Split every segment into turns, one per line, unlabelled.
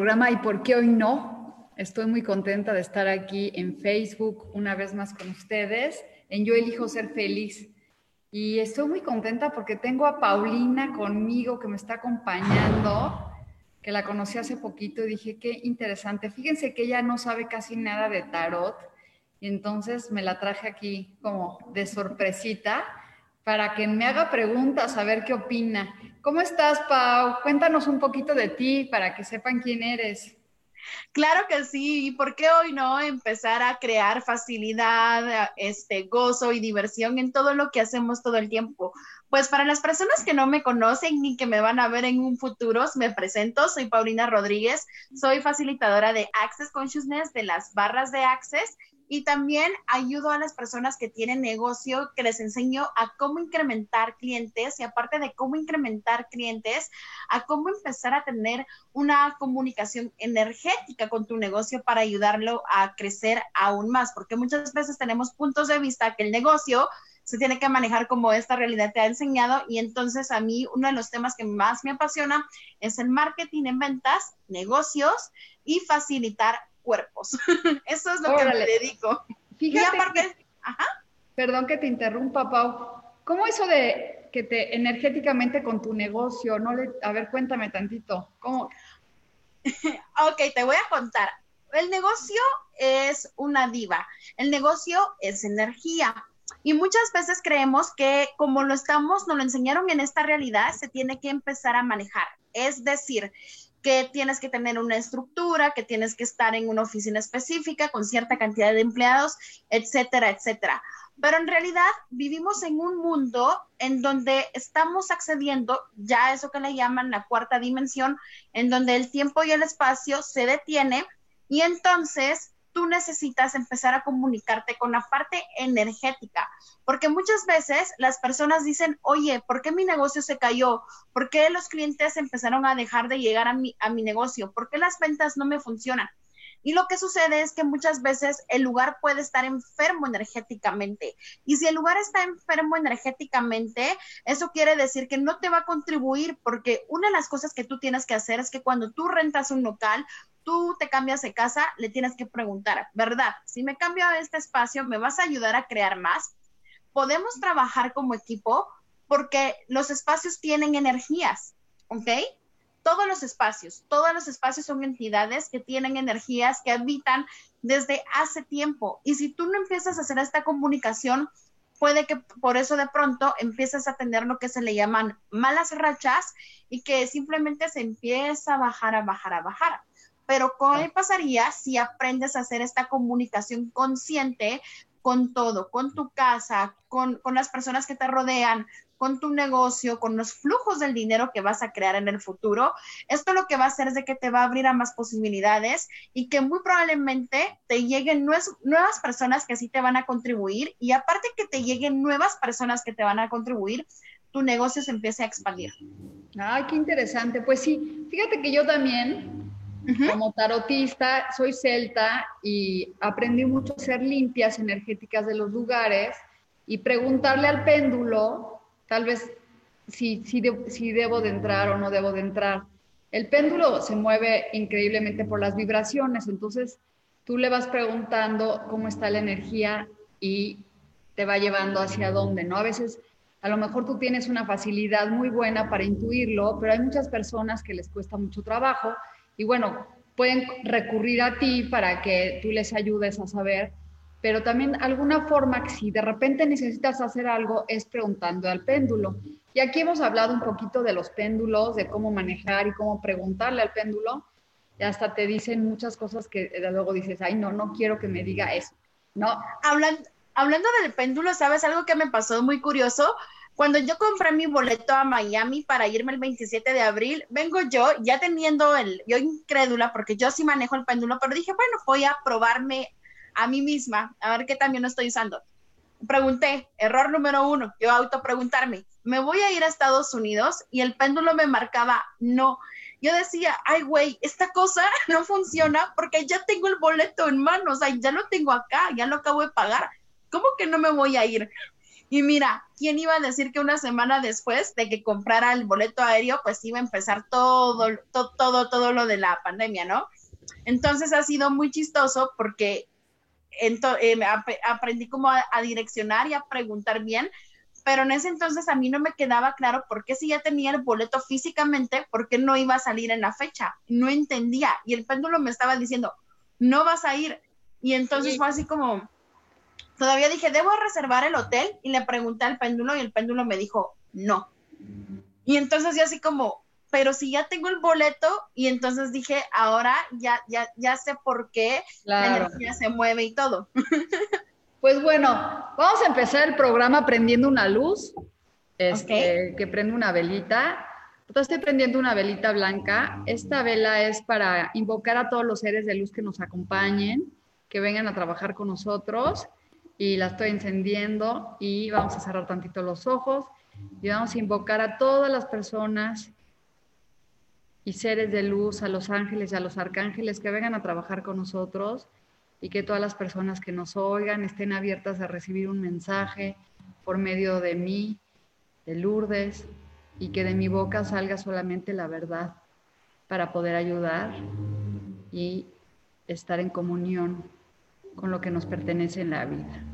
Programa y por qué hoy no. Estoy muy contenta de estar aquí en Facebook una vez más con ustedes, en Yo elijo ser feliz. Y estoy muy contenta porque tengo a Paulina conmigo que me está acompañando, que la conocí hace poquito y dije, qué interesante. Fíjense que ella no sabe casi nada de tarot y entonces me la traje aquí como de sorpresita para que me haga preguntas, a ver qué opina. ¿Cómo estás, Pau? Cuéntanos un poquito de ti para que sepan quién eres.
Claro que sí, ¿y por qué hoy no empezar a crear facilidad, este gozo y diversión en todo lo que hacemos todo el tiempo? Pues para las personas que no me conocen ni que me van a ver en un futuro, me presento, soy Paulina Rodríguez, soy facilitadora de Access Consciousness de las barras de Access y también ayudo a las personas que tienen negocio, que les enseño a cómo incrementar clientes y aparte de cómo incrementar clientes, a cómo empezar a tener una comunicación energética con tu negocio para ayudarlo a crecer aún más, porque muchas veces tenemos puntos de vista que el negocio se tiene que manejar como esta realidad te ha enseñado y entonces a mí uno de los temas que más me apasiona es el marketing en ventas, negocios y facilitar cuerpos. Eso es lo que me dedico.
Fíjate. Perdón que te interrumpa, Pau. ¿Cómo eso de que te energéticamente con tu negocio? No le, a ver, cuéntame tantito. ¿Cómo?
ok, te voy a contar. El negocio es una diva. El negocio es energía. Y muchas veces creemos que como lo estamos, nos lo enseñaron en esta realidad, se tiene que empezar a manejar. Es decir, que tienes que tener una estructura, que tienes que estar en una oficina específica con cierta cantidad de empleados, etcétera, etcétera. Pero en realidad vivimos en un mundo en donde estamos accediendo ya a eso que le llaman la cuarta dimensión, en donde el tiempo y el espacio se detiene y entonces tú necesitas empezar a comunicarte con la parte energética, porque muchas veces las personas dicen, oye, ¿por qué mi negocio se cayó? ¿Por qué los clientes empezaron a dejar de llegar a mi, a mi negocio? ¿Por qué las ventas no me funcionan? Y lo que sucede es que muchas veces el lugar puede estar enfermo energéticamente. Y si el lugar está enfermo energéticamente, eso quiere decir que no te va a contribuir porque una de las cosas que tú tienes que hacer es que cuando tú rentas un local, tú te cambias de casa, le tienes que preguntar, ¿verdad? Si me cambio a este espacio, ¿me vas a ayudar a crear más? Podemos trabajar como equipo porque los espacios tienen energías, ¿ok? todos los espacios, todos los espacios son entidades que tienen energías que habitan desde hace tiempo. Y si tú no empiezas a hacer esta comunicación, puede que por eso de pronto empieces a tener lo que se le llaman malas rachas y que simplemente se empieza a bajar, a bajar, a bajar. Pero ¿qué pasaría si aprendes a hacer esta comunicación consciente con todo, con tu casa, con, con las personas que te rodean, con tu negocio, con los flujos del dinero que vas a crear en el futuro, esto lo que va a hacer es de que te va a abrir a más posibilidades y que muy probablemente te lleguen nuevas personas que sí te van a contribuir y aparte que te lleguen nuevas personas que te van a contribuir, tu negocio se empiece a expandir.
Ay, qué interesante. Pues sí, fíjate que yo también, como tarotista, soy celta y aprendí mucho a ser limpias energéticas de los lugares y preguntarle al péndulo tal vez si, si, debo de entrar o no debo de entrar. El péndulo se mueve increíblemente por las vibraciones, entonces tú le vas preguntando cómo está la energía y te va llevando hacia dónde, ¿no? A veces, a lo mejor tú tienes una facilidad muy buena para intuirlo, pero hay muchas personas que les cuesta mucho trabajo y bueno, pueden recurrir a ti para que tú les ayudes a saber, pero también alguna forma que si de repente necesitas hacer algo es preguntando al péndulo. Y aquí hemos hablado un poquito de los péndulos, de cómo manejar y cómo preguntarle al péndulo. Y hasta te dicen muchas cosas que luego dices, ay, no, no quiero que me diga eso. No.
Hablando, hablando del péndulo, ¿sabes algo que me pasó muy curioso? Cuando yo compré mi boleto a Miami para irme el 27 de abril, vengo yo ya teniendo el, yo incrédula, porque yo sí manejo el péndulo, pero dije, bueno, voy a probarme a mí misma, a ver qué también estoy usando. Pregunté, error número uno, yo auto preguntarme, ¿me voy a ir a Estados Unidos? Y el péndulo me marcaba no. Yo decía, ay, güey, esta cosa no funciona porque ya tengo el boleto en mano, o sea, ya lo tengo acá, ya lo acabo de pagar. ¿Cómo que no me voy a ir? Y mira, ¿quién iba a decir que una semana después de que comprara el boleto aéreo, pues iba a empezar todo, todo, todo, todo lo de la pandemia, ¿no? Entonces ha sido muy chistoso porque eh, aprendí como a, direccionar y a preguntar bien, pero en ese entonces a mí no me quedaba claro por qué si ya tenía el boleto físicamente, por qué no iba a salir en la fecha. No entendía. Y el péndulo me estaba diciendo, no vas a ir. Y entonces fue así como, todavía dije, ¿debo reservar el hotel? Y le pregunté al péndulo y el péndulo me dijo, no. Y entonces yo así como, pero si ya tengo el boleto y entonces dije, ahora ya, ya, ya sé por qué la energía se mueve y todo.
Pues bueno, vamos a empezar el programa prendiendo una luz, este, que prende una velita. Yo estoy prendiendo una velita blanca. Esta vela es para invocar a todos los seres de luz que nos acompañen, que vengan a trabajar con nosotros y la estoy encendiendo y vamos a cerrar tantito los ojos y vamos a invocar a todas las personas y seres de luz, a los ángeles y a los arcángeles que vengan a trabajar con nosotros y que todas las personas que nos oigan estén abiertas a recibir un mensaje por medio de mí, de Lourdes, y que de mi boca salga solamente la verdad para poder ayudar y estar en comunión con lo que nos pertenece en la vida.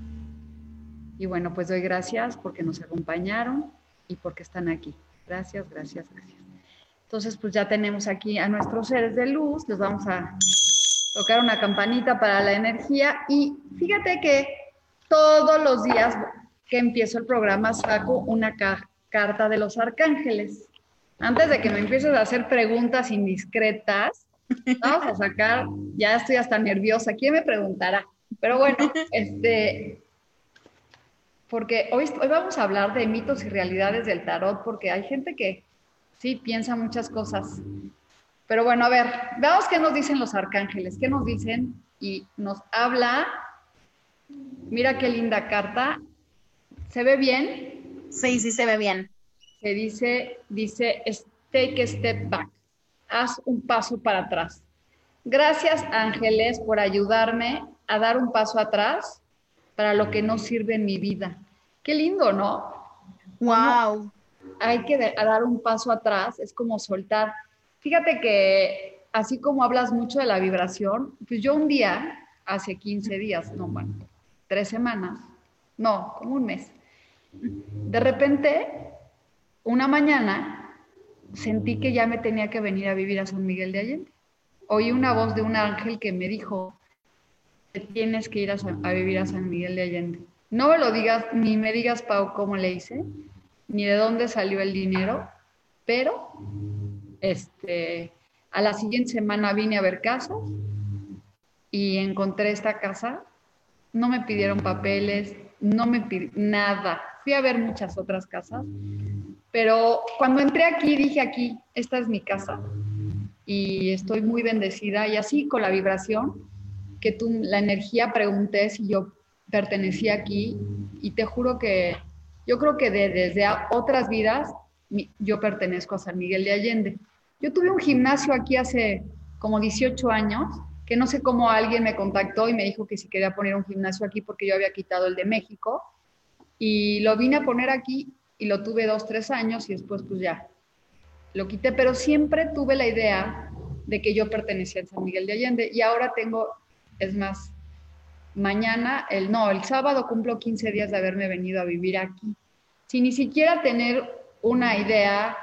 Y bueno, pues doy gracias porque nos acompañaron y porque están aquí. Gracias, gracias, gracias. Entonces, pues ya tenemos aquí a nuestros seres de luz, les vamos a tocar una campanita para la energía y fíjate que todos los días que empiezo el programa saco una carta de los arcángeles. Antes de que me empieces a hacer preguntas indiscretas, vamos a sacar, ya estoy hasta nerviosa, ¿quién me preguntará? Pero bueno, este, porque hoy, hoy vamos a hablar de mitos y realidades del tarot, porque hay gente que sí piensa muchas cosas. Pero bueno, a ver, veamos qué nos dicen los arcángeles, qué nos dicen y nos habla. Mira qué linda carta. ¿Se ve bien?
Sí, sí se ve bien.
Se dice, dice, take a step back. Haz un paso para atrás. Gracias, ángeles, por ayudarme a dar un paso atrás para lo que no sirve en mi vida. Qué lindo, ¿no?
Wow.
Hay que dar un paso atrás, es como soltar. Fíjate que así como hablas mucho de la vibración, pues yo un día, hace 15 días, no, bueno, tres semanas, no, como un mes, de repente, una mañana, sentí que ya me tenía que venir a vivir a San Miguel de Allende. Oí una voz de un ángel que me dijo, tienes que ir a, vivir a San Miguel de Allende. No me lo digas, ni me digas, Pau, cómo le hice, ni de dónde salió el dinero, pero este, a la siguiente semana vine a ver casas y encontré esta casa. No me pidieron papeles, no me pidieron nada. Fui a ver muchas otras casas, pero cuando entré aquí dije aquí, esta es mi casa y estoy muy bendecida y así con la vibración que tú, la energía, pregunté si yo pertenecía aquí y te juro que yo creo que desde otras vidas yo pertenezco a San Miguel de Allende. Yo tuve un gimnasio aquí hace como 18 años, que no sé cómo alguien me contactó y me dijo que si quería poner un gimnasio aquí porque yo había quitado el de México y lo vine a poner aquí y lo tuve dos, tres años y después pues ya lo quité, pero siempre tuve la idea de que yo pertenecía a San Miguel de Allende y ahora tengo es más, mañana, el no, el sábado cumplo 15 días de haberme venido a vivir aquí, sin ni siquiera tener una idea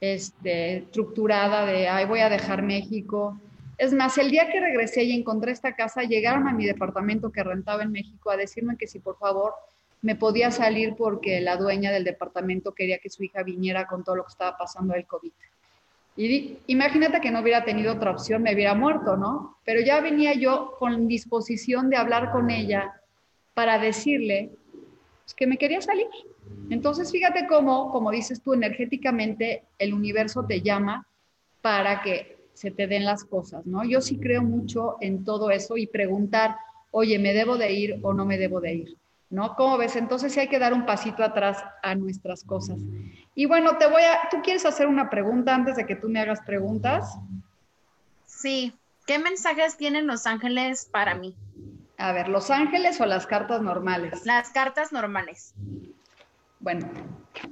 este, estructurada de, ay, voy a dejar México Es más, el día que regresé y encontré esta casa, llegaron a mi departamento que rentaba en México a decirme que si por favor me podía salir porque la dueña del departamento quería que su hija viniera con todo lo que estaba pasando del COVID. Y imagínate que no hubiera tenido otra opción, me hubiera muerto, ¿no? Pero ya venía yo con disposición de hablar con ella para decirle pues, que me quería salir. Entonces, fíjate cómo, como dices tú, energéticamente el universo te llama para que se te den las cosas, ¿no? Yo sí creo mucho en todo eso y preguntar, oye, ¿me debo de ir o no me debo de ir? ¿No? ¿Cómo ves? Entonces sí hay que dar un pasito atrás a nuestras cosas. Y bueno, te voy a, ¿tú quieres hacer una pregunta antes de que tú me hagas preguntas?
Sí. ¿Qué mensajes tienen los ángeles para mí?
A ver, ¿los ángeles o las cartas normales?
Las cartas normales.
Bueno,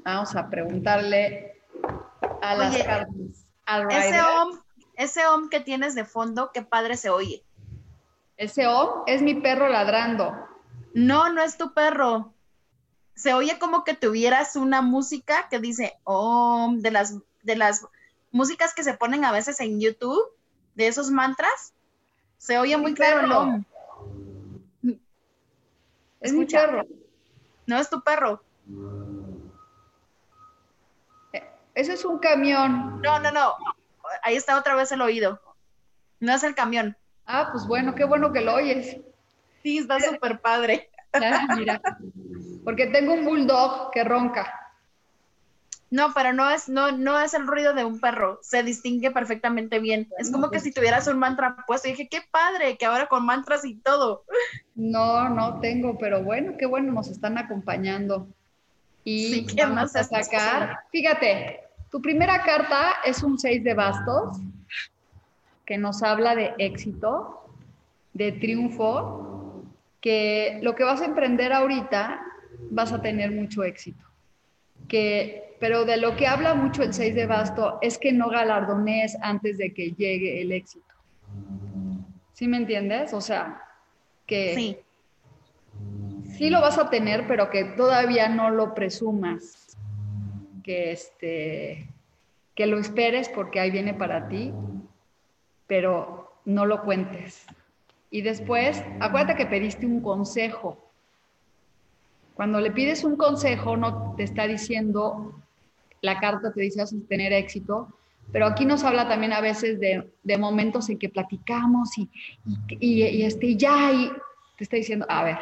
vamos a preguntarle a las cartas.
Ese om, ese om que tienes de fondo, qué padre se oye.
Ese om es mi perro ladrando.
No, no es tu perro. Se oye como que tuvieras una música que dice om, de las, de las músicas que se ponen a veces en YouTube, de esos mantras. Se oye muy claro el om.
Es mi perro.
No es tu perro.
Ese es un camión.
No, no, no. Ahí está otra vez el oído. No es el camión.
Ah, pues bueno, qué bueno que lo oyes.
Sí, está súper padre.
mira. Porque tengo un bulldog que ronca.
No, pero no es, no, no es el ruido de un perro. Se distingue perfectamente bien. Es como que si tuvieras un mantra puesto. Y dije, qué padre, que ahora con mantras y todo.
No, no tengo, pero bueno, qué bueno, nos están acompañando. Y ¿qué vamos a sacar. Fíjate, tu primera carta es un 6 de bastos, que nos habla de éxito, de triunfo, que lo que vas a emprender ahorita vas a tener mucho éxito. Que, pero de lo que habla mucho el 6 de basto es que no galardones antes de que llegue el éxito. ¿Sí me entiendes? O sea, que sí. sí lo vas a tener, pero que todavía no lo presumas que, este, que lo esperes porque ahí viene para ti, pero no lo cuentes. Y después, acuérdate que pediste un consejo. Cuando le pides un consejo, no te está diciendo, la carta te dice vas a tener éxito, pero aquí nos habla también a veces de, de momentos en que platicamos y, y, este, ya, te está diciendo, a ver,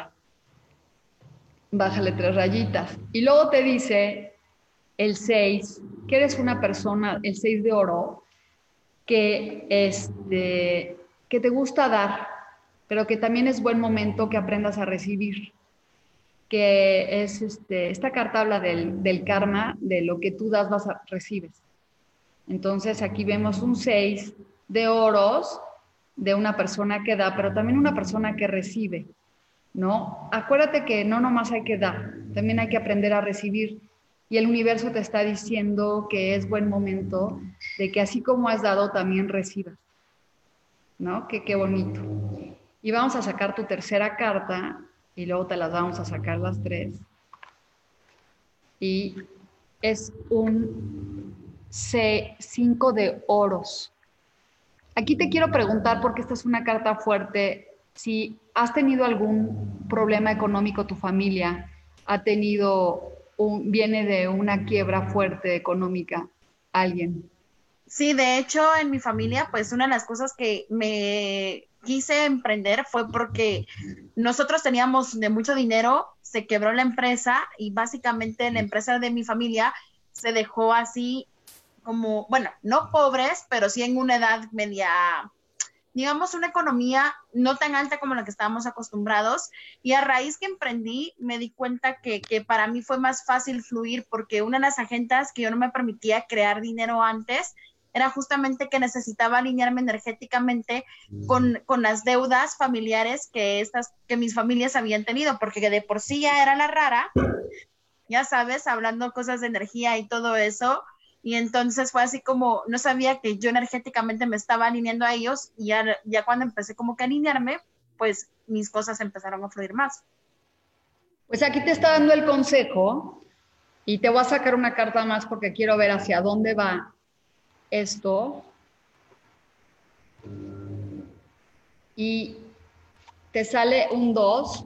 bájale tres rayitas. Y luego te dice, el 6, que eres una persona, el 6 de oro, que, este, que te gusta dar, pero que también es buen momento que aprendas a recibir. Que es este, esta carta habla del, karma, de lo que tú das, vas a recibes. Entonces aquí vemos un 6 de oros de una persona que da, pero también una persona que recibe, ¿no? Acuérdate que no nomás hay que dar, también hay que aprender a recibir y el universo te está diciendo que es buen momento de que así como has dado, también recibas. ¿No? Que qué bonito. Y vamos a sacar tu tercera carta y luego te las vamos a sacar las tres. Y es un C5 de oros. Aquí te quiero preguntar, porque esta es una carta fuerte, si has tenido algún problema económico tu familia, ha tenido viene de una quiebra fuerte económica alguien.
Sí, de hecho, en mi familia, pues una de las cosas que me quise emprender fue porque nosotros teníamos de mucho dinero, se quebró la empresa y básicamente la empresa de mi familia se dejó así como, bueno, no pobres, pero sí en una edad media digamos, una economía no tan alta como la que estábamos acostumbrados. Y a raíz que emprendí, me di cuenta que, para mí fue más fácil fluir porque una de las agendas que yo no me permitía crear dinero antes era justamente que necesitaba alinearme energéticamente con, con, las deudas familiares que, estas, que mis familias habían tenido, porque de por sí ya era la rara, ya sabes, hablando cosas de energía y todo eso, y entonces fue así como, no sabía que yo energéticamente me estaba alineando a ellos y ya, ya cuando empecé como que a alinearme, pues mis cosas empezaron a fluir más.
Pues aquí te está dando el consejo y te voy a sacar una carta más porque quiero ver hacia dónde va esto. y te sale un 2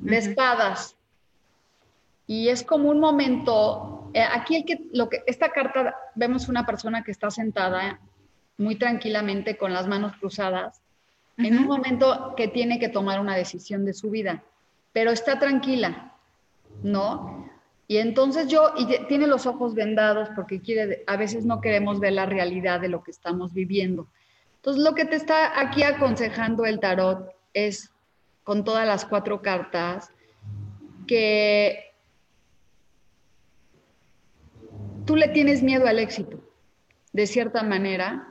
de espadas. Y es como un momento, eh, aquí el que, lo que, esta carta vemos una persona que está sentada muy tranquilamente con las manos cruzadas, en un momento que tiene que tomar una decisión de su vida, pero está tranquila, ¿no? Y entonces yo, y tiene los ojos vendados porque quiere, a veces no queremos ver la realidad de lo que estamos viviendo. Entonces lo que te está aquí aconsejando el tarot es, con todas las cuatro cartas, que tú le tienes miedo al éxito, de cierta manera,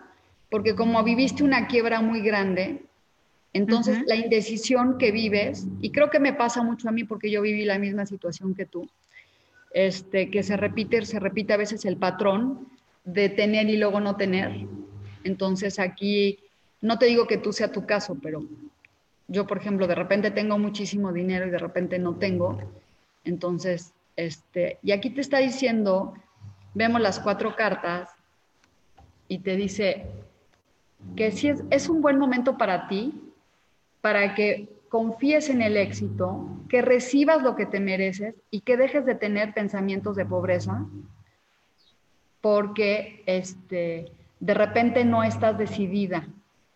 porque como viviste una quiebra muy grande, entonces la indecisión que vives, y creo que me pasa mucho a mí porque yo viví la misma situación que tú, este, que se repite, se repite a veces el patrón de tener y luego no tener. Entonces aquí, no te digo que tú sea tu caso, pero yo, por ejemplo, de repente tengo muchísimo dinero y de repente no tengo. Entonces, este, y aquí te está diciendo vemos las cuatro cartas y te dice que si es, un buen momento para ti, para que confíes en el éxito, que recibas lo que te mereces y que dejes de tener pensamientos de pobreza, porque este, de repente no estás decidida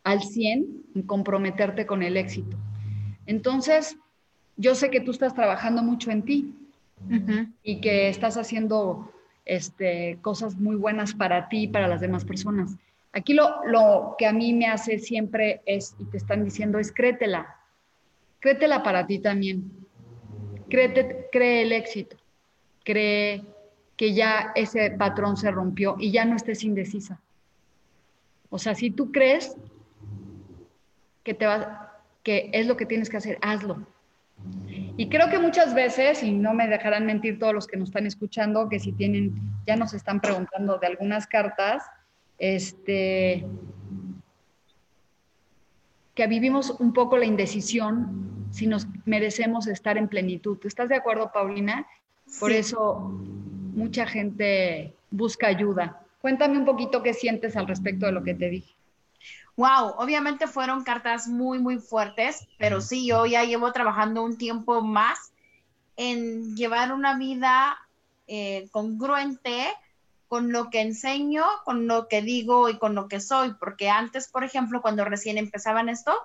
al 100 en comprometerte con el éxito. Entonces, yo sé que tú estás trabajando mucho en ti y que estás haciendo este, cosas muy buenas para ti y para las demás personas. Aquí lo, lo que a mí me hace siempre es, y te están diciendo, es créetela. Créetela para ti también. Créete, cree el éxito. Cree que ya ese patrón se rompió y ya no estés indecisa. O sea, si tú crees que, te va, que es lo que tienes que hacer, hazlo. Y creo que muchas veces, y no me dejarán mentir todos los que nos están escuchando, que si tienen, ya nos están preguntando de algunas cartas, este, que vivimos un poco la indecisión si nos merecemos estar en plenitud. ¿Estás de acuerdo, Paulina? Por eso mucha gente busca ayuda. Cuéntame un poquito qué sientes al respecto de lo que te dije.
Wow, obviamente fueron cartas muy, muy fuertes, pero sí, yo ya llevo trabajando un tiempo más en llevar una vida eh, congruente con lo que enseño, con lo que digo y con lo que soy, porque antes, por ejemplo, cuando recién empezaban esto,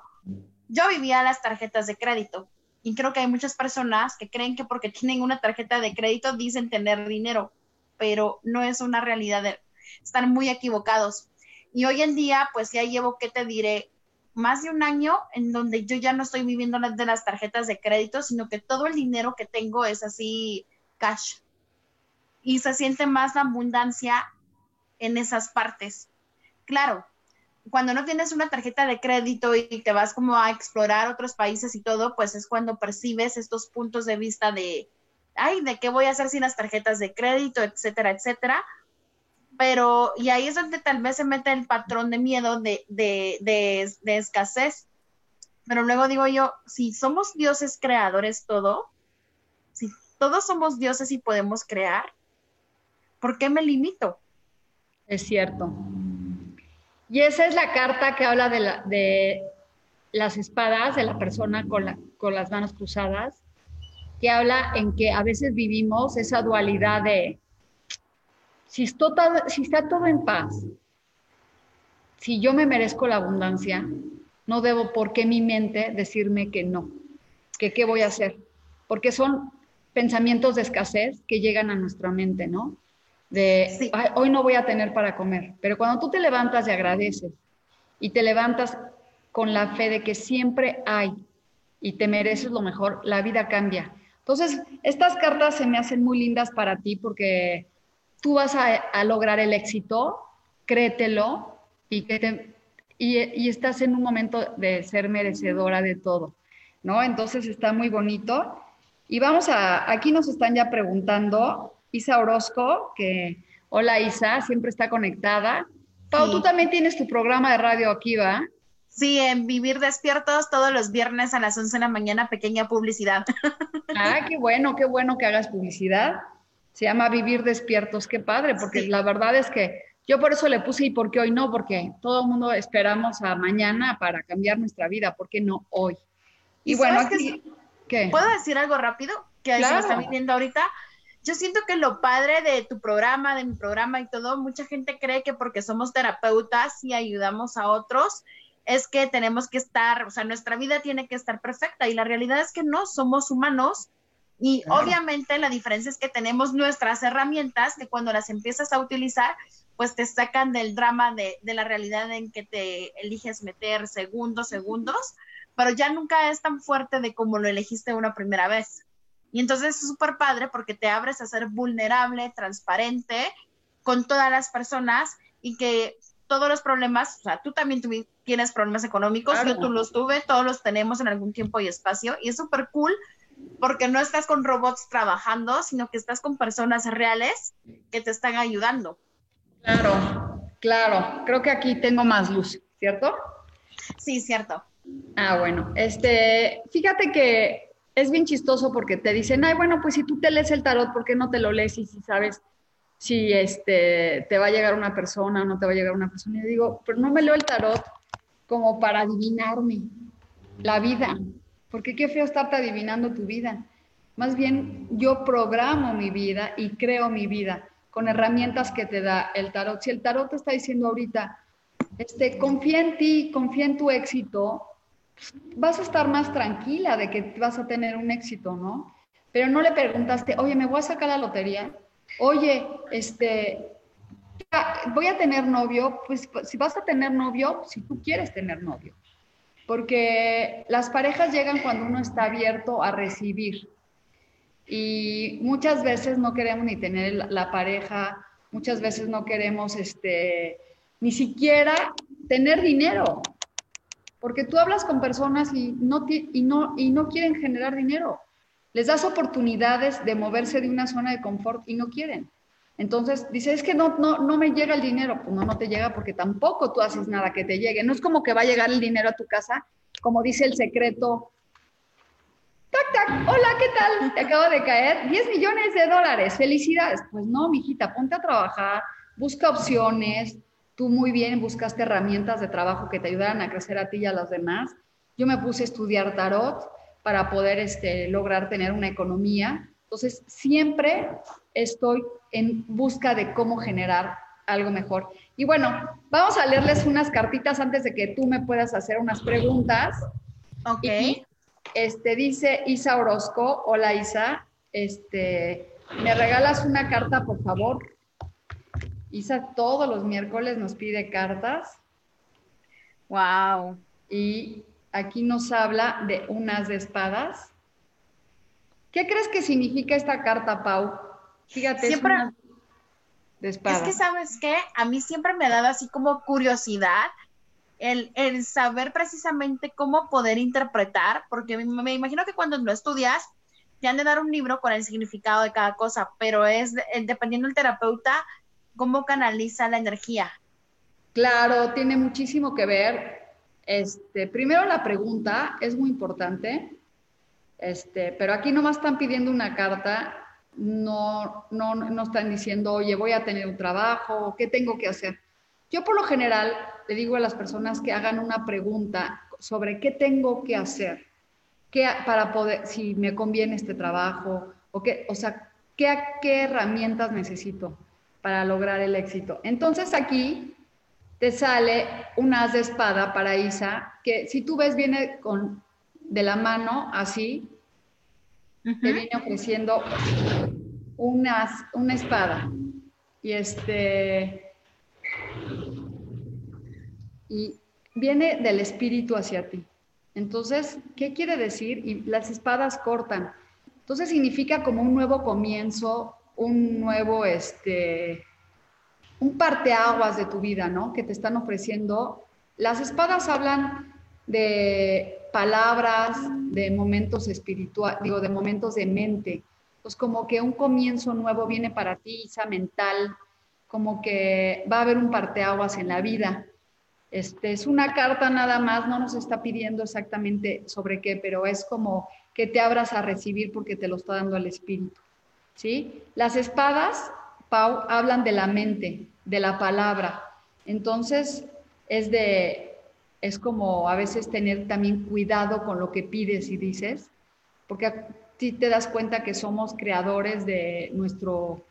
yo vivía las tarjetas de crédito y creo que hay muchas personas que creen que porque tienen una tarjeta de crédito dicen tener dinero, pero no es una realidad, están muy equivocados y hoy en día, pues ya llevo, ¿qué te diré? Más de un año en donde yo ya no estoy viviendo de las tarjetas de crédito, sino que todo el dinero que tengo es así cash. Y se siente más la abundancia en esas partes. Claro, cuando no tienes una tarjeta de crédito y te vas como a explorar otros países y todo, pues es cuando percibes estos puntos de vista de, ay, ¿de qué voy a hacer sin las tarjetas de crédito, etcétera, etcétera? pero y ahí es donde tal vez se mete el patrón de miedo de, de, de, escasez. Pero luego digo yo, si somos dioses creadores todo, si todos somos dioses y podemos crear, ¿por qué me limito?
Es cierto. Y esa es la carta que habla de, la, de las espadas, de la persona con, la, con las manos cruzadas, que habla en que a veces vivimos esa dualidad de si, está todo en paz, si yo me merezco la abundancia, no debo por qué mi mente decirme que no, que qué voy a hacer, porque son pensamientos de escasez que llegan a nuestra mente, ¿no? De hoy no voy a tener para comer, pero cuando tú te levantas y agradeces y te levantas con la fe de que siempre hay y te mereces lo mejor, la vida cambia. Entonces, estas cartas se me hacen muy lindas para ti porque tú vas a, lograr el éxito, créetelo y, que y, estás en un momento de ser merecedora de todo, ¿no? Entonces está muy bonito. Y vamos a, aquí nos están ya preguntando, Isa Orozco, que, hola Isa, siempre está conectada. Pau, tú también tienes tu programa de radio aquí, ¿va?
Sí, en Vivir Despiertos todos los viernes a las 11 de la mañana, pequeña publicidad.
Ah, qué bueno, qué bueno que hagas publicidad se llama Vivir Despiertos, qué padre, porque la verdad es que Yo por eso le puse y por qué hoy no, porque todo el mundo esperamos a mañana para cambiar nuestra vida, ¿por qué no hoy?
Y, bueno, aquí, ¿qué? ¿puedo decir algo rápido? Que claro. se me está viniendo ahorita. Yo siento que lo padre de tu programa, de mi programa y todo, mucha gente cree que porque somos terapeutas y ayudamos a otros, es que tenemos que estar, o sea, nuestra vida tiene que estar perfecta y la realidad es que no, somos humanos y obviamente la diferencia es que tenemos nuestras herramientas que cuando las empiezas a utilizar, pues te sacan del drama de, de, la realidad en que te eliges meter segundos, segundos, pero ya nunca es tan fuerte de como lo elegiste una primera vez. Y entonces es súper padre porque te abres a ser vulnerable, transparente con todas las personas y que todos los problemas, o sea, tú también tienes problemas económicos, yo tú los tuve, todos los tenemos en algún tiempo y espacio, y es súper cool porque no estás con robots trabajando, sino que estás con personas reales que te están ayudando.
Claro, claro. Creo que aquí tengo más luz, ¿cierto?
Sí, cierto.
Ah, bueno. Este, fíjate que es bien chistoso porque te dicen, ay, bueno, pues si tú te lees el tarot, ¿por qué no te lo lees y si sabes si este, te va a llegar una persona o no te va a llegar una persona? Y digo, pero no me leo el tarot como para adivinarme la vida, porque qué feo estarte adivinando tu vida. Más bien, yo programo mi vida y creo mi vida con herramientas que te da el tarot. Si el tarot te está diciendo ahorita, este, confía en ti, confía en tu éxito, vas a estar más tranquila de que vas a tener un éxito, ¿no? Pero no le preguntaste, oye, me voy a sacar la lotería, oye, este, voy a tener novio, pues si vas a tener novio, si tú quieres tener novio, porque las parejas llegan cuando uno está abierto a recibir. Y muchas veces no queremos ni tener la pareja, muchas veces no queremos este, ni siquiera tener dinero, porque tú hablas con personas y no, y, no, y no quieren generar dinero. Les das oportunidades de moverse de una zona de confort y no quieren. Entonces dice, es que no, no, no me llega el dinero. Pues no, no te llega porque tampoco tú haces nada que te llegue. No es como que va a llegar el dinero a tu casa, como dice el secreto, tac, tac, hola, ¿qué tal? Te acabo de caer 10 millones de dólares, felicidades. Pues no, mijita, ponte a trabajar, busca opciones. Tú muy bien buscaste herramientas de trabajo que te ayudaran a crecer a ti y a los demás. Yo me puse a estudiar tarot para poder este, lograr tener una economía. Entonces, siempre estoy en busca de cómo generar algo mejor. Y bueno, vamos a leerles unas cartitas antes de que tú me puedas hacer unas preguntas.
Ok.
Este, dice Isa Orozco, hola Isa, este, ¿me regalas una carta, por favor? Isa todos los miércoles nos pide cartas.
Wow.
Y aquí nos habla de unas de espadas. ¿Qué crees que significa esta carta, Pau?
Fíjate, siempre, de espadas. Es que, ¿sabes qué? A mí siempre me ha dado así como curiosidad el, saber precisamente cómo poder interpretar, porque me, imagino que cuando lo estudias, te han de dar un libro con el significado de cada cosa, pero es dependiendo del terapeuta, cómo canaliza la energía.
Claro, tiene muchísimo que ver. Este, primero la pregunta es muy importante, este, pero aquí nomás están pidiendo una carta, no, no, no están diciendo, oye, voy a tener un trabajo, ¿qué tengo que hacer? Yo por lo general le digo a las personas que hagan una pregunta sobre qué tengo que hacer, qué, para poder, si me conviene este trabajo, o, qué, o sea, qué, qué herramientas necesito para lograr el éxito. Entonces aquí te sale un as de espada para Isa, que si tú ves viene con de la mano así, te viene ofreciendo un una espada. Y este y viene del espíritu hacia ti. Entonces, ¿qué quiere decir? Y las espadas cortan. Entonces significa como un nuevo comienzo, un nuevo, este, un parteaguas de tu vida, ¿no? Que te están ofreciendo. Las espadas hablan de palabras, de momentos espirituales, digo, de momentos de mente. Pues como que un comienzo nuevo viene para ti, esa mental, como que va a haber un parteaguas en la vida. Este, es una carta nada más, no nos está pidiendo exactamente sobre qué, pero es como que te abras a recibir porque te lo está dando el espíritu. ¿Sí? Las espadas, Pau, hablan de la mente, de la palabra. Entonces, es de, es como a veces tener también cuidado con lo que pides y dices, porque ti te das cuenta que somos creadores de nuestro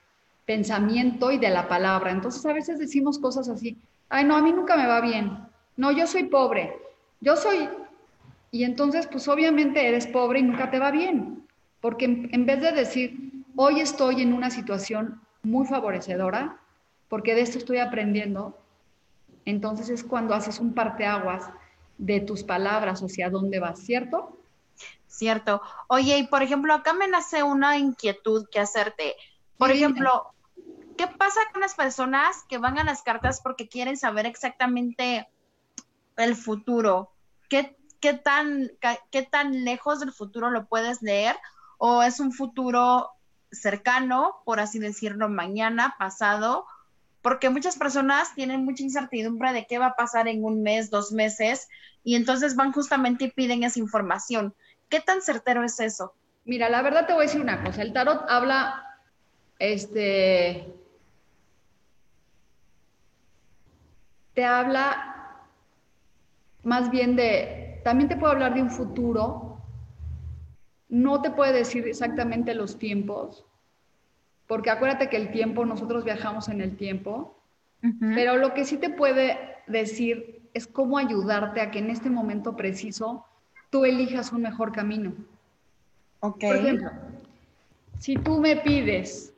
pensamiento y de la palabra. Entonces, a veces decimos cosas así, ay, no, a mí nunca me va bien. No, yo soy pobre. Yo soy... Y entonces, pues obviamente eres pobre y nunca te va bien. Porque en, vez de decir, hoy estoy en una situación muy favorecedora, porque de esto estoy aprendiendo, entonces es cuando haces un parteaguas de tus palabras hacia dónde vas, ¿cierto?
Cierto. Oye, y por ejemplo, acá me nace una inquietud que hacerte. Por ejemplo, ¿qué pasa con las personas que van a las cartas porque quieren saber exactamente el futuro? ¿Qué, qué, tan, qué tan lejos del futuro lo puedes leer? ¿O es un futuro cercano, por así decirlo, mañana, pasado? porque muchas personas tienen mucha incertidumbre de qué va a pasar en un mes, dos meses, y entonces van justamente y piden esa información. ¿Qué tan certero es eso?
Mira, la verdad te voy a decir una cosa, el tarot habla, este, te habla más bien de, también te puedo hablar de un futuro, no te puede decir exactamente los tiempos, porque acuérdate que el tiempo, nosotros viajamos en el tiempo, pero lo que sí te puede decir es cómo ayudarte a que en este momento preciso tú elijas un mejor camino. Por ejemplo, si tú me pides,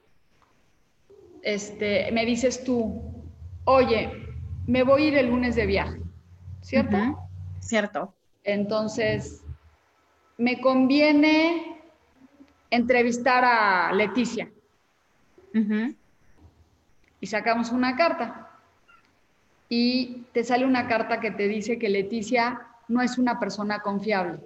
este, me dices tú, oye, me voy a ir el lunes de viaje, ¿cierto?
Cierto.
Entonces, me conviene entrevistar a Leticia. Y sacamos una carta. Y te sale una carta que te dice que Leticia no es una persona confiable.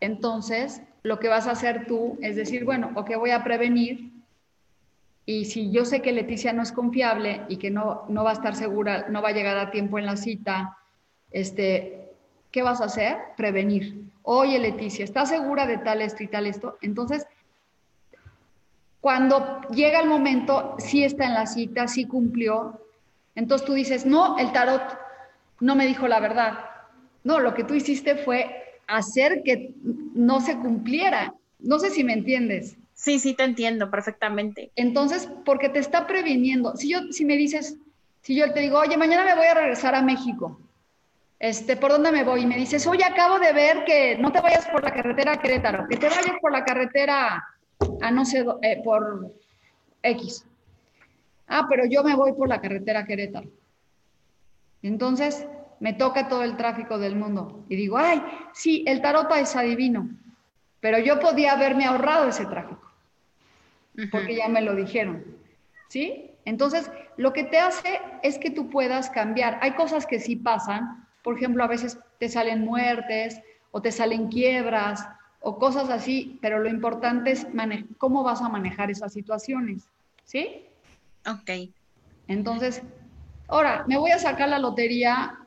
Entonces, lo que vas a hacer tú es decir, bueno, o que voy a prevenir. Y si yo sé que Leticia no es confiable y que no, no va a estar segura, no va a llegar a tiempo en la cita, este, ¿qué vas a hacer? Prevenir. Oye, Leticia, ¿estás segura de tal esto y tal esto? Entonces, cuando llega el momento, sí está en la cita, sí cumplió. Entonces tú dices, no, el tarot no me dijo la verdad. No, lo que tú hiciste fue hacer que no se cumpliera. No sé si me entiendes.
Sí, sí, te entiendo perfectamente.
Entonces, porque te está previniendo. Si yo, si me dices, si yo te digo, oye, mañana me voy a regresar a México, este, ¿por dónde me voy? Y me dices, oye, acabo de ver que no te vayas por la carretera Querétaro, que te vayas por la carretera a no sé, eh, por X. Ah, pero yo me voy por la carretera Querétaro. Entonces me toca todo el tráfico del mundo y digo, ay, sí, el tarot es adivino, pero yo podía haberme ahorrado ese tráfico, porque ya me lo dijeron. ¿Sí? Entonces, lo que te hace es que tú puedas cambiar. Hay cosas que sí pasan, por ejemplo, a veces te salen muertes o te salen quiebras o cosas así, pero lo importante es cómo vas a manejar esas situaciones, ¿sí?
Ok.
Entonces, ahora, me voy a sacar la lotería,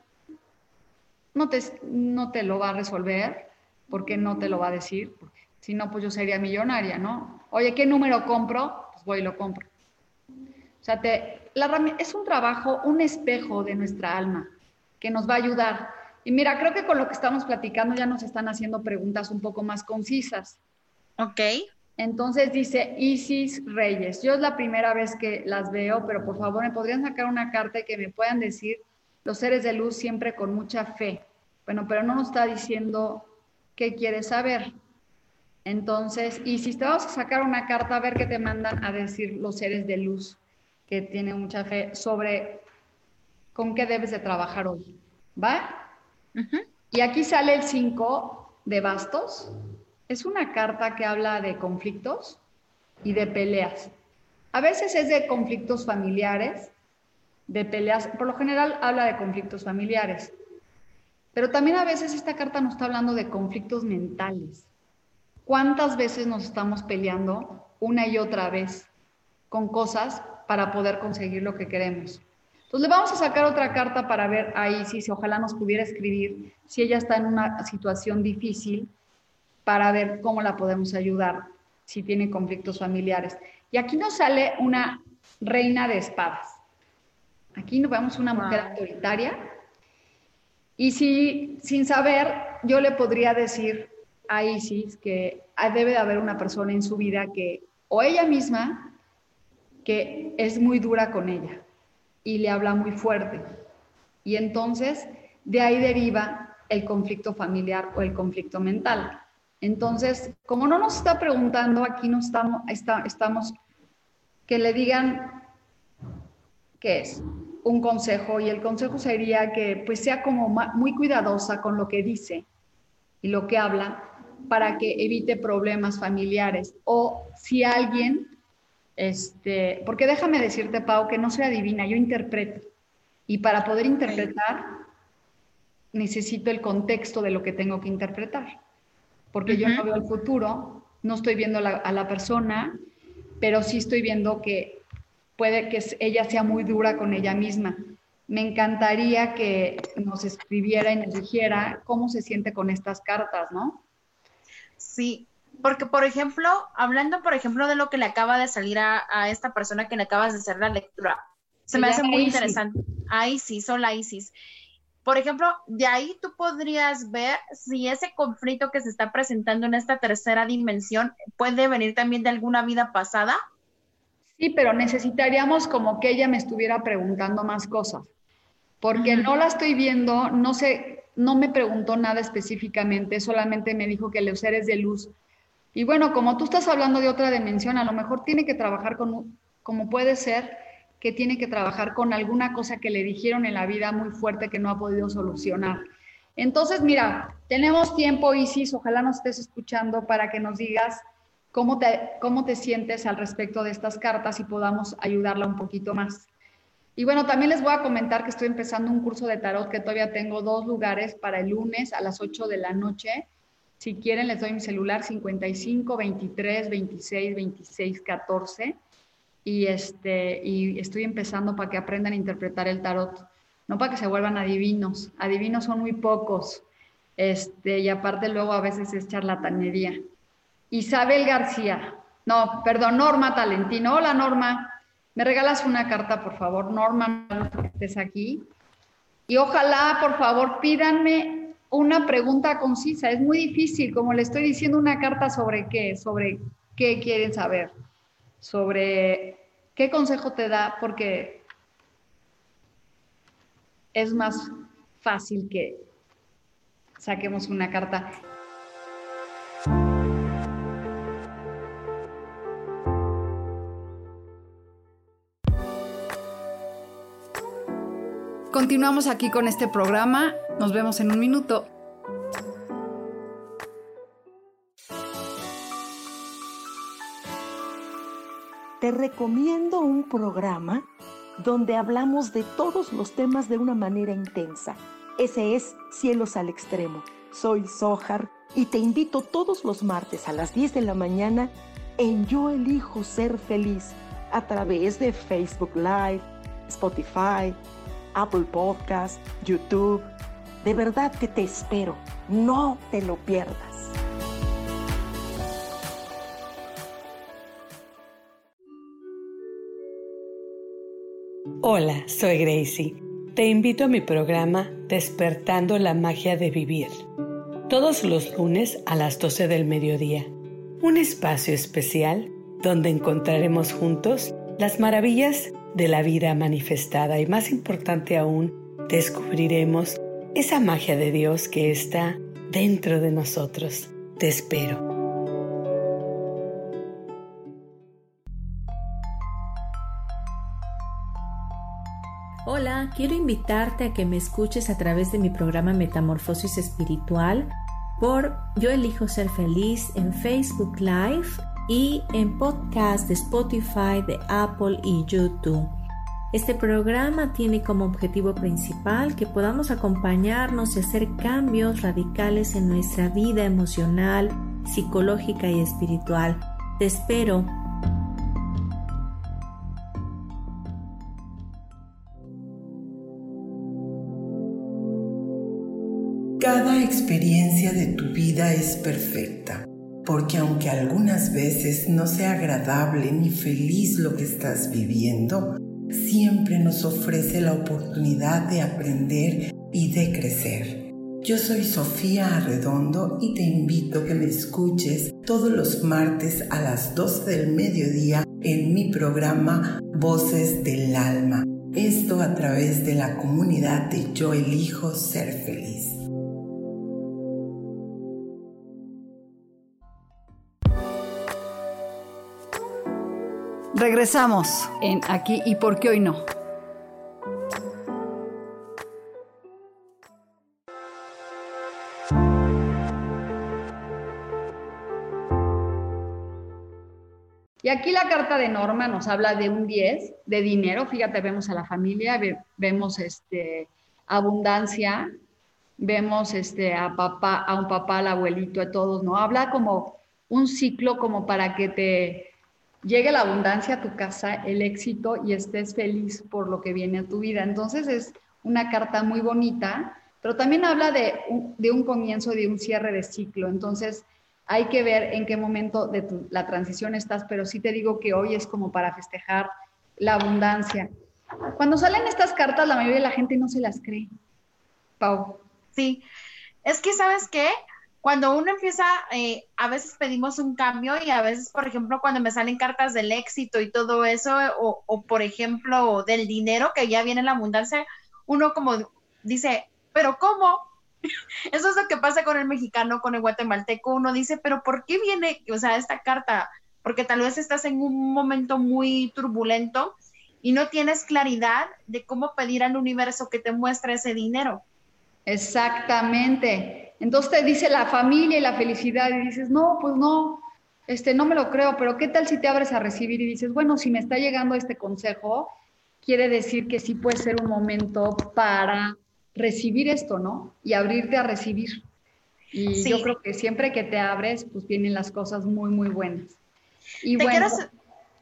no te, no te lo va a resolver, porque no te lo va a decir, porque si no, pues yo sería millonaria, ¿no? Oye, ¿qué número compro? Pues voy y lo compro. O sea, te, la, es un trabajo, un espejo de nuestra alma que nos va a ayudar y mira, creo que con lo que estamos platicando ya nos están haciendo preguntas un poco más concisas.
Ok.
Entonces dice Isis Reyes, yo es la primera vez que las veo, pero por favor me podrían sacar una carta y que me puedan decir los seres de luz siempre con mucha fe. Bueno, pero no nos está diciendo qué quiere saber. Entonces, Isis, te vamos a sacar una carta a ver qué te mandan a decir los seres de luz que tienen mucha fe sobre con qué debes de trabajar hoy. ¿Va? Y aquí sale el 5 de bastos. Es una carta que habla de conflictos y de peleas. A veces es de conflictos familiares, de peleas, por lo general habla de conflictos familiares. Pero también a veces esta carta nos está hablando de conflictos mentales. ¿Cuántas veces nos estamos peleando una y otra vez con cosas para poder conseguir lo que queremos? Entonces le vamos a sacar otra carta para ver ahí si, si ojalá nos pudiera escribir, si ella está en una situación difícil, para ver cómo la podemos ayudar, si tiene conflictos familiares. Y aquí nos sale una reina de espadas. Aquí nos vemos una mujer autoritaria. Y si sin saber, yo le podría decir a Isis que debe de haber una persona en su vida que, o ella misma, que es muy dura con ella y le habla muy fuerte. Y entonces de ahí deriva el conflicto familiar o el conflicto mental. Entonces, como no nos está preguntando, aquí no estamos, estamos que le digan qué es un consejo y el consejo sería que pues sea como muy cuidadosa con lo que dice y lo que habla para que evite problemas familiares o si alguien este, porque déjame decirte Pau que no soy adivina, yo interpreto y para poder interpretar necesito el contexto de lo que tengo que interpretar porque yo no veo el futuro, no estoy viendo a la persona, pero sí estoy viendo que puede que ella sea muy dura con ella misma. Me encantaría que nos escribiera y nos dijera cómo se siente con estas cartas, ¿no?
Sí, porque por ejemplo, hablando por ejemplo de lo que le acaba de salir a, esta persona que le acabas de hacer la lectura, se, me hace muy interesante. A Isis, hola Isis. Por ejemplo, de ahí tú podrías ver si ese conflicto que se está presentando en esta tercera dimensión puede venir también de alguna vida pasada.
Sí, pero necesitaríamos como que ella me estuviera preguntando más cosas, porque no la estoy viendo, no sé, no me preguntó nada específicamente, solamente me dijo que los seres de luz. Y bueno, como tú estás hablando de otra dimensión, a lo mejor tiene que trabajar con, como puede ser, que tiene que trabajar con alguna cosa que le dijeron en la vida muy fuerte que no ha podido solucionar. Entonces, mira, tenemos tiempo, Isis, ojalá nos estés escuchando para que nos digas cómo te, cómo te sientes al respecto de estas cartas y podamos ayudarla un poquito más. Y bueno, también les voy a comentar que estoy empezando un curso de tarot que todavía tengo dos lugares para el lunes a las 8 de la noche. Si quieren, les doy mi celular 55 23 26 26 14 y, este, y estoy empezando para que aprendan a interpretar el tarot, no para que se vuelvan adivinos, adivinos son muy pocos, este, y aparte luego a veces es charlatanería. Isabel García, no, perdón, Norma Talentino, hola Norma, me regalas una carta por favor, Norma, que estés aquí, y ojalá por favor pídanme una pregunta concisa, es muy difícil, como le estoy diciendo una carta sobre qué, sobre qué quieren saber sobre qué consejo te da, porque es más fácil que saquemos una carta. Continuamos aquí con este programa. Nos vemos en un minuto.
te recomiendo un programa donde hablamos de todos los temas de una manera intensa. Ese es Cielos al Extremo. Soy Sohar y te invito todos los martes a las 10 de la mañana en Yo Elijo Ser Feliz a través de Facebook Live, Spotify, Apple Podcast, YouTube. De verdad que te espero. No te lo pierdas.
Hola, soy Gracie. Te invito a mi programa Despertando la Magia de Vivir. Todos los lunes a las 12 del mediodía. Un espacio especial donde encontraremos juntos las maravillas de la vida manifestada y más importante aún, descubriremos esa magia de Dios que está dentro de nosotros. Te espero.
Hola, quiero invitarte a que me escuches a través de mi programa Metamorfosis Espiritual por Yo elijo ser feliz en Facebook Live y en podcast de Spotify, de Apple y YouTube. Este programa tiene como objetivo principal que podamos acompañarnos y hacer cambios radicales en nuestra vida emocional, psicológica y espiritual. Te espero
Cada experiencia de tu vida es perfecta. Porque aunque algunas veces no sea agradable ni feliz lo que estás viviendo, siempre nos ofrece la oportunidad de aprender y de crecer. Yo soy Sofía Arredondo y te invito a que me escuches todos los martes a las 12 del mediodía en mi programa Voces del Alma. Esto a través de la comunidad de Yo elijo ser feliz.
Regresamos en Aquí y por qué hoy no. Y aquí la carta de Norma nos habla de un 10 de dinero. Fíjate, vemos a la familia, vemos este, abundancia, vemos este, a papá, a un papá, al abuelito, a todos, ¿no? Habla como un ciclo como para que te llegue la abundancia a tu casa, el éxito y estés feliz por lo que viene a tu vida. Entonces es una carta muy bonita, pero también habla de un, de un comienzo, de un cierre de ciclo. Entonces hay que ver en qué momento de la transición estás, pero sí te digo que hoy es como para festejar la abundancia. Cuando salen estas cartas, la mayoría de la gente no se las cree. Pau.
Sí, es que sabes qué, cuando uno empieza, eh, a veces pedimos un cambio y a veces, por ejemplo, cuando me salen cartas del éxito y todo eso, o, por ejemplo, del dinero, que ya viene la abundancia, uno como dice, pero ¿cómo? Eso es lo que pasa con el mexicano, con el guatemalteco. Uno dice, pero ¿por qué viene, o sea, esta carta? Porque tal vez estás en un momento muy turbulento y no tienes claridad de cómo pedir al universo que te muestre ese dinero.
Exactamente. Entonces te dice la familia y la felicidad y dices, no, pues no, este, no me lo creo, pero ¿qué tal si te abres a recibir y dices, bueno, si me está llegando este consejo, quiere decir que sí puede ser un momento para recibir esto, ¿no? Y abrirte a recibir. Y yo creo que siempre que te abres, pues vienen las cosas muy, muy buenas. Y bueno,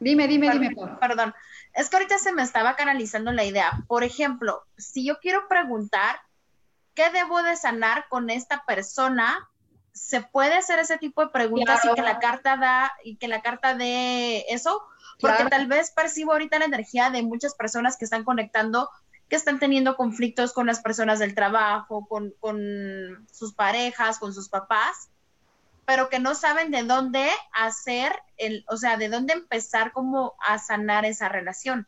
dime, dime, dime.
Perdón, es que ahorita se me estaba canalizando la idea. Por ejemplo, si yo quiero preguntar ¿qué debo de sanar con esta persona? ¿Se puede hacer ese tipo de preguntas y que la carta da y que la carta de eso? Porque tal vez percibo ahorita la energía de muchas personas que están conectando, que están teniendo conflictos con las personas del trabajo, con, con sus parejas, con sus papás, pero que no saben de dónde hacer, el, o sea, de dónde empezar como a sanar esa relación.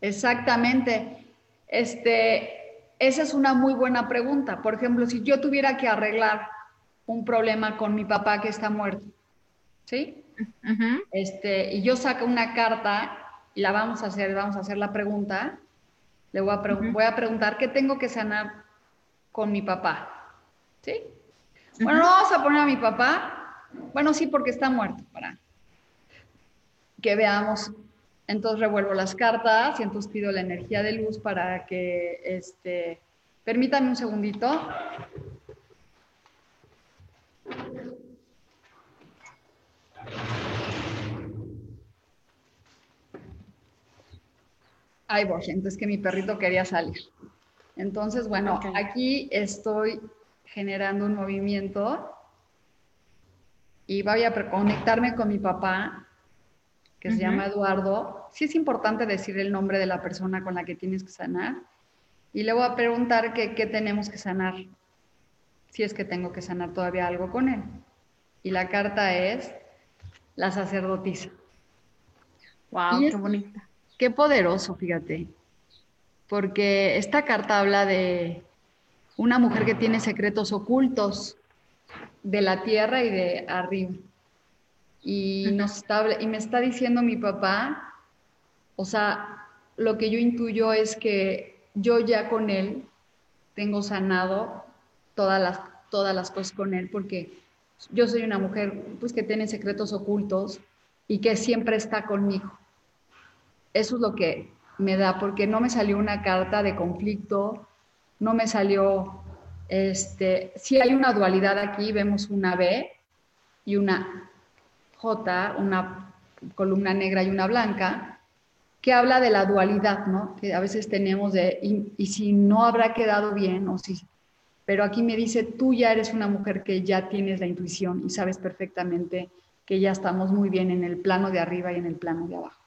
Exactamente. Este, esa es una muy buena pregunta. Por ejemplo, si yo tuviera que arreglar un problema con mi papá que está muerto, ¿sí? este, y yo saco una carta y la vamos a hacer, vamos a hacer la pregunta. Le voy a, voy a preguntar qué tengo que sanar con mi papá, ¿sí? Bueno, no vamos a poner a mi papá. Bueno, sí, porque está muerto, para que veamos entonces revuelvo las cartas y entonces pido la energía de luz para que, este, permítame un segundito. Ahí voy, entonces que mi perrito quería salir. Entonces, bueno, aquí estoy generando un movimiento y voy a conectarme con mi papá que se llama Eduardo, sí es importante decir el nombre de la persona con la que tienes que sanar. Y le voy a preguntar qué tenemos que sanar, si es que tengo que sanar todavía algo con él. Y la carta es la sacerdotisa.
¡Wow! ¡Qué bonita!
Qué poderoso, fíjate. Porque esta carta habla de una mujer que tiene secretos ocultos de la tierra y de arriba y, nos y me está diciendo mi papá, o sea, lo que yo intuyo es que yo ya con él tengo sanado todas las, todas las cosas con él, porque yo soy una mujer pues que tiene secretos ocultos y que siempre está conmigo. Eso es lo que me da, porque no me salió una carta de conflicto, no me salió, este, si hay una dualidad aquí, vemos una B y una J, una columna negra y una blanca, que habla de la dualidad, ¿no? Que a veces tenemos de, y, si no habrá quedado bien, o si, pero aquí me dice, tú ya eres una mujer que ya tienes la intuición y sabes perfectamente que ya estamos muy bien en el plano de arriba y en el plano de abajo.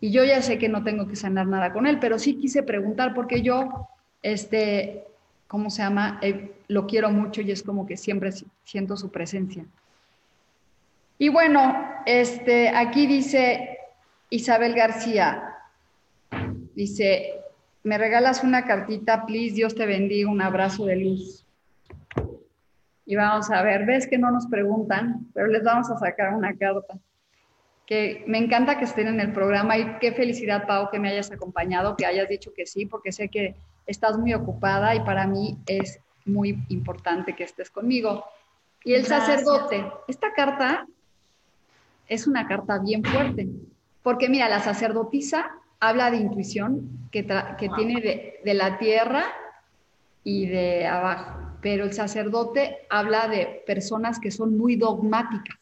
Y yo ya sé que no tengo que sanar nada con él, pero sí quise preguntar porque yo, este, ¿cómo se llama? Eh, lo quiero mucho y es como que siempre siento su presencia. Y bueno, este, aquí dice Isabel García, dice, me regalas una cartita, please, Dios te bendiga, un abrazo de luz. Y vamos a ver, ves que no nos preguntan, pero les vamos a sacar una carta. Que me encanta que estén en el programa y qué felicidad, Pau, que me hayas acompañado, que hayas dicho que sí, porque sé que estás muy ocupada y para mí es muy importante que estés conmigo. Y el sacerdote, esta carta es una carta bien fuerte, porque mira, la sacerdotisa habla de intuición que, que tiene de, la tierra y de abajo, pero el sacerdote habla de personas que son muy dogmáticas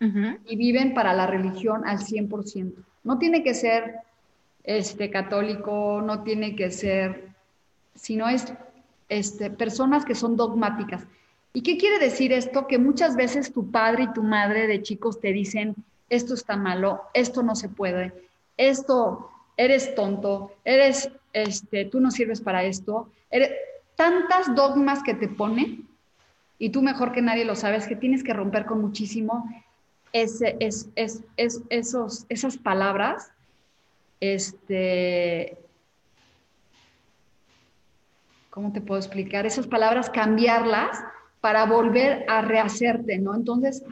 y viven para la religión al 100%. No tiene que ser este, católico, no tiene que ser, sino es este, personas que son dogmáticas. ¿Y qué quiere decir esto? Que muchas veces tu padre y tu madre de chicos te dicen, esto está malo, esto no se puede, esto eres tonto, eres, este, tú no sirves para esto, eres, tantas dogmas que te ponen, y tú mejor que nadie lo sabes, que tienes que romper con muchísimo ese, es, es, es, esos, esas palabras, este, ¿cómo te puedo explicar? Esas palabras, cambiarlas para volver a rehacerte, ¿no? Entonces,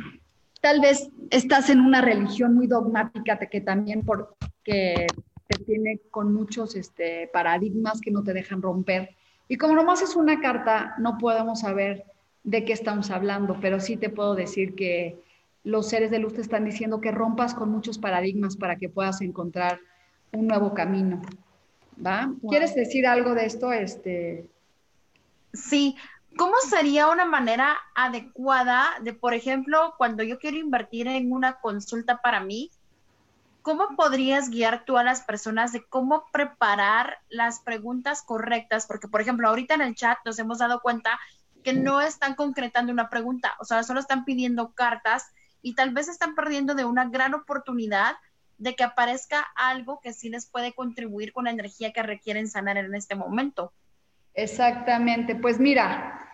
tal vez estás en una religión muy dogmática que también porque te tiene con muchos este, paradigmas que no te dejan romper. Y como nomás es una carta, no podemos saber de qué estamos hablando, pero sí te puedo decir que los seres de luz te están diciendo que rompas con muchos paradigmas para que puedas encontrar un nuevo camino. ¿Va? ¿Quieres decir algo de esto? Este...
Sí, ¿cómo sería una manera adecuada de, por ejemplo, cuando yo quiero invertir en una consulta para mí, ¿cómo podrías guiar tú a las personas de cómo preparar las preguntas correctas? Porque, por ejemplo, ahorita en el chat nos hemos dado cuenta que no están concretando una pregunta, o sea, solo están pidiendo cartas y tal vez están perdiendo de una gran oportunidad de que aparezca algo que sí les puede contribuir con la energía que requieren sanar en este momento.
Exactamente, pues mira,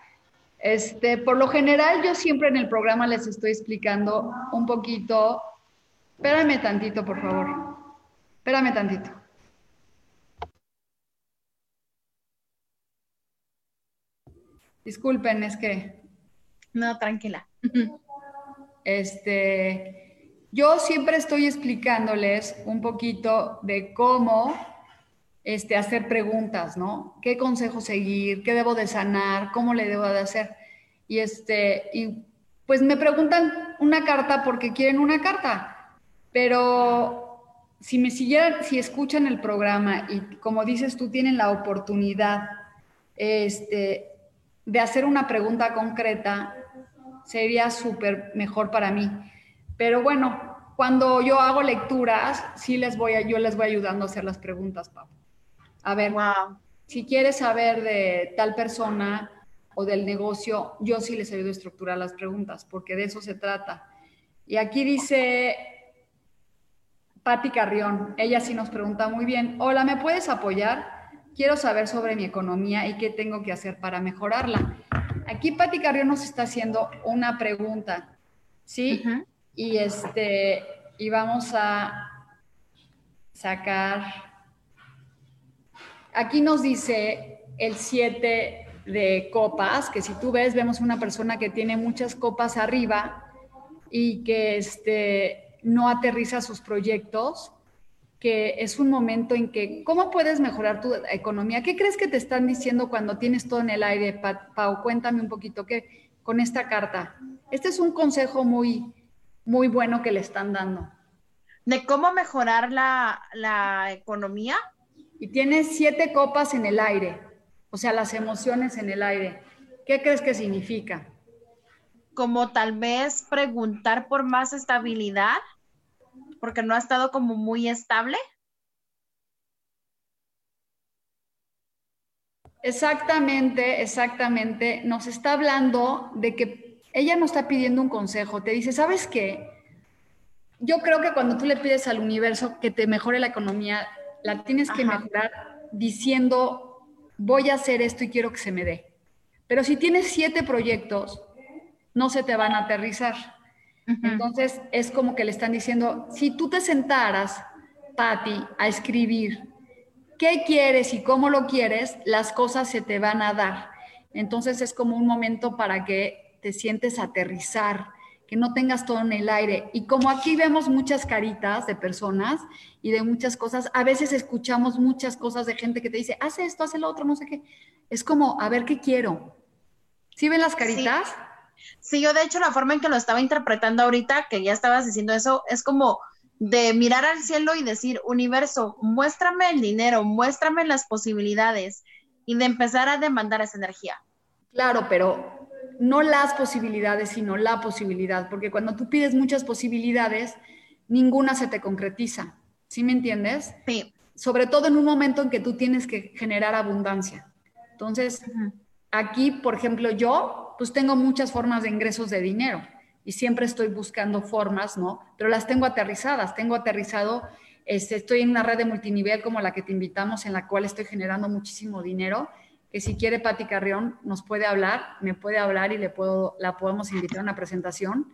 este, por lo general yo siempre en el programa les estoy explicando un poquito Espérame tantito, por favor. Espérame tantito. Disculpen, es que.
No, tranquila.
Este, yo siempre estoy explicándoles un poquito de cómo este, hacer preguntas, ¿no? ¿Qué consejo seguir? ¿Qué debo de sanar? ¿Cómo le debo de hacer? Y este, y pues me preguntan una carta porque quieren una carta pero si me siguieran, si escuchan el programa y como dices tú, tienen la oportunidad este, de hacer una pregunta concreta, sería súper mejor para mí. Pero bueno, cuando yo hago lecturas, sí les voy a, yo les voy ayudando a hacer las preguntas, Pablo. A ver, si quieres saber de tal persona o del negocio, yo sí les ayudo a estructurar las preguntas, porque de eso se trata. Y aquí dice Patti Carrión, ella sí nos pregunta muy bien, hola, ¿me puedes apoyar? Quiero saber sobre mi economía y qué tengo que hacer para mejorarla. Aquí Patti Carrión nos está haciendo una pregunta, ¿sí? Y este, y vamos a sacar, aquí nos dice el 7 de copas, que si tú ves, vemos una persona que tiene muchas copas arriba y que este, no aterriza sus proyectos, que es un momento en que, ¿cómo puedes mejorar tu economía? ¿Qué crees que te están diciendo cuando tienes todo en el aire, Pau? Cuéntame un poquito que con esta carta. Este es un consejo muy, muy bueno que le están dando.
¿De cómo mejorar la, la economía?
Y tienes siete copas en el aire, o sea, las emociones en el aire. ¿Qué crees que significa?
Como tal vez preguntar por más estabilidad porque no ha estado como muy estable.
Exactamente, exactamente. Nos está hablando de que ella no está pidiendo un consejo, te dice, ¿sabes qué? Yo creo que cuando tú le pides al universo que te mejore la economía, la tienes que mejorar diciendo, voy a hacer esto y quiero que se me dé. Pero si tienes siete proyectos, no se te van a aterrizar. Entonces es como que le están diciendo, si tú te sentaras, Patti, a escribir qué quieres y cómo lo quieres, las cosas se te van a dar. Entonces es como un momento para que te sientes aterrizar, que no tengas todo en el aire. Y como aquí vemos muchas caritas de personas y de muchas cosas, a veces escuchamos muchas cosas de gente que te dice, haz esto, haz lo otro, no sé qué. Es como, a ver qué quiero. ¿Sí ven las caritas?
Sí. yo de hecho la forma en que lo estaba interpretando ahorita, que ya estabas diciendo eso, es como de mirar al cielo y decir, universo, muéstrame el dinero, muéstrame las posibilidades y de empezar a demandar esa energía.
Claro, pero no las posibilidades, sino la posibilidad, porque cuando tú pides muchas posibilidades, ninguna se te concretiza. ¿Sí me entiendes?
Sí.
Sobre todo en un momento en que tú tienes que generar abundancia. Entonces, aquí, por ejemplo, yo, pues tengo muchas formas de ingresos de dinero y siempre estoy buscando formas, ¿no? Pero las tengo aterrizadas, tengo aterrizado, este, estoy en una red de multinivel como la que te invitamos, en la cual estoy generando muchísimo dinero, que si quiere Pati Carrión nos puede hablar, me puede hablar y le puedo, la podemos invitar a una presentación.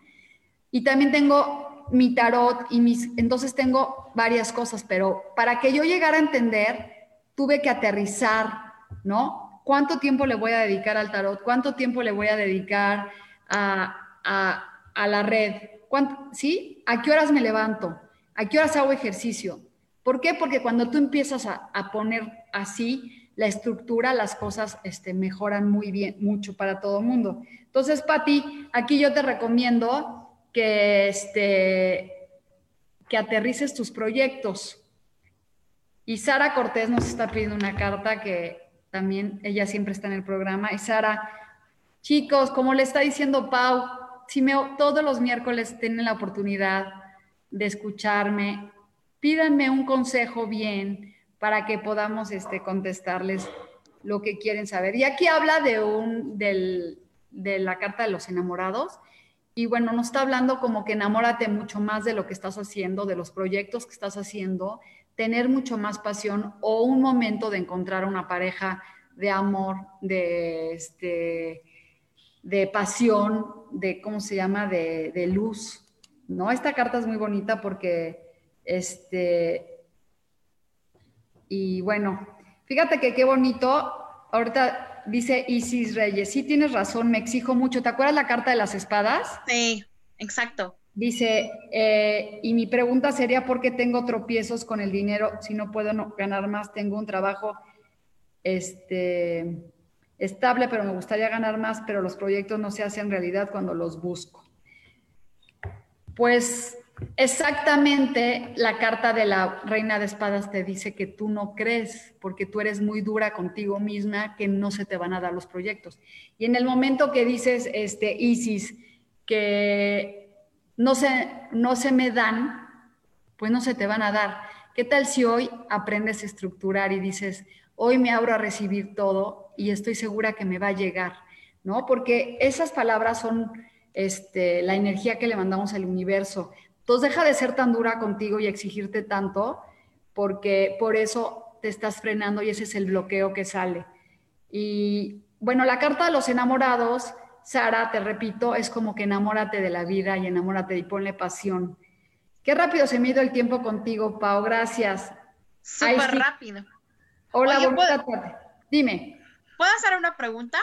Y también tengo mi tarot y mis, entonces tengo varias cosas, pero para que yo llegara a entender, tuve que aterrizar, ¿no? ¿Cuánto tiempo le voy a dedicar al tarot? ¿Cuánto tiempo le voy a dedicar a, a a la red. ¿Sí? ¿A qué horas me levanto? ¿A qué horas hago ejercicio? ¿Por qué? Porque cuando tú empiezas a, poner así la estructura, las cosas este, mejoran muy bien, mucho para todo el mundo. Entonces, Pati, aquí yo te recomiendo que, este, que aterrices tus proyectos. Y Sara Cortés nos está pidiendo una carta que también ella siempre está en el programa. Y Sara, chicos, como le está diciendo Pau, si todos los miércoles tienen la oportunidad de escucharme, pídanme un consejo bien para que podamos este, contestarles lo que quieren saber. Y aquí habla de, un, del, de la carta de los enamorados. Y bueno, nos está hablando como que enamórate mucho más de lo que estás haciendo, de los proyectos que estás haciendo, tener mucho más pasión o un momento de encontrar una pareja de amor, de, este, de pasión, de, ¿cómo se llama?, de, luz, ¿no? Esta carta es muy bonita porque, este, y bueno, fíjate que qué bonito, ahorita dice Isis Reyes, sí tienes razón, me exijo mucho, ¿te acuerdas la carta de las espadas?
Sí, exacto.
Dice, eh, y mi pregunta sería, ¿por qué tengo tropiezos con el dinero si no puedo ganar más? Tengo un trabajo, este, estable, pero me gustaría ganar más, pero los proyectos no se hacen realidad cuando los busco. Pues exactamente la carta de la reina de espadas te dice que tú no crees, porque tú eres muy dura contigo misma, que no se te van a dar los proyectos. Y en el momento que dices, este, Isis, que no se, no se me dan, pues no se te van a dar. ¿Qué tal si hoy aprendes a estructurar y dices, hoy me abro a recibir todo y estoy segura que me va a llegar, ¿no? Porque esas palabras son este, la energía que le mandamos al universo. Entonces deja de ser tan dura contigo y exigirte tanto, porque por eso te estás frenando y ese es el bloqueo que sale. Y bueno, la carta de los enamorados, Sara, te repito, es como que enamórate de la vida y enamórate y ponle pasión. Qué rápido se me el tiempo contigo, Pau, gracias.
Súper rápido.
Hola, bonita tarde. Dime.
¿Puedo hacer una pregunta?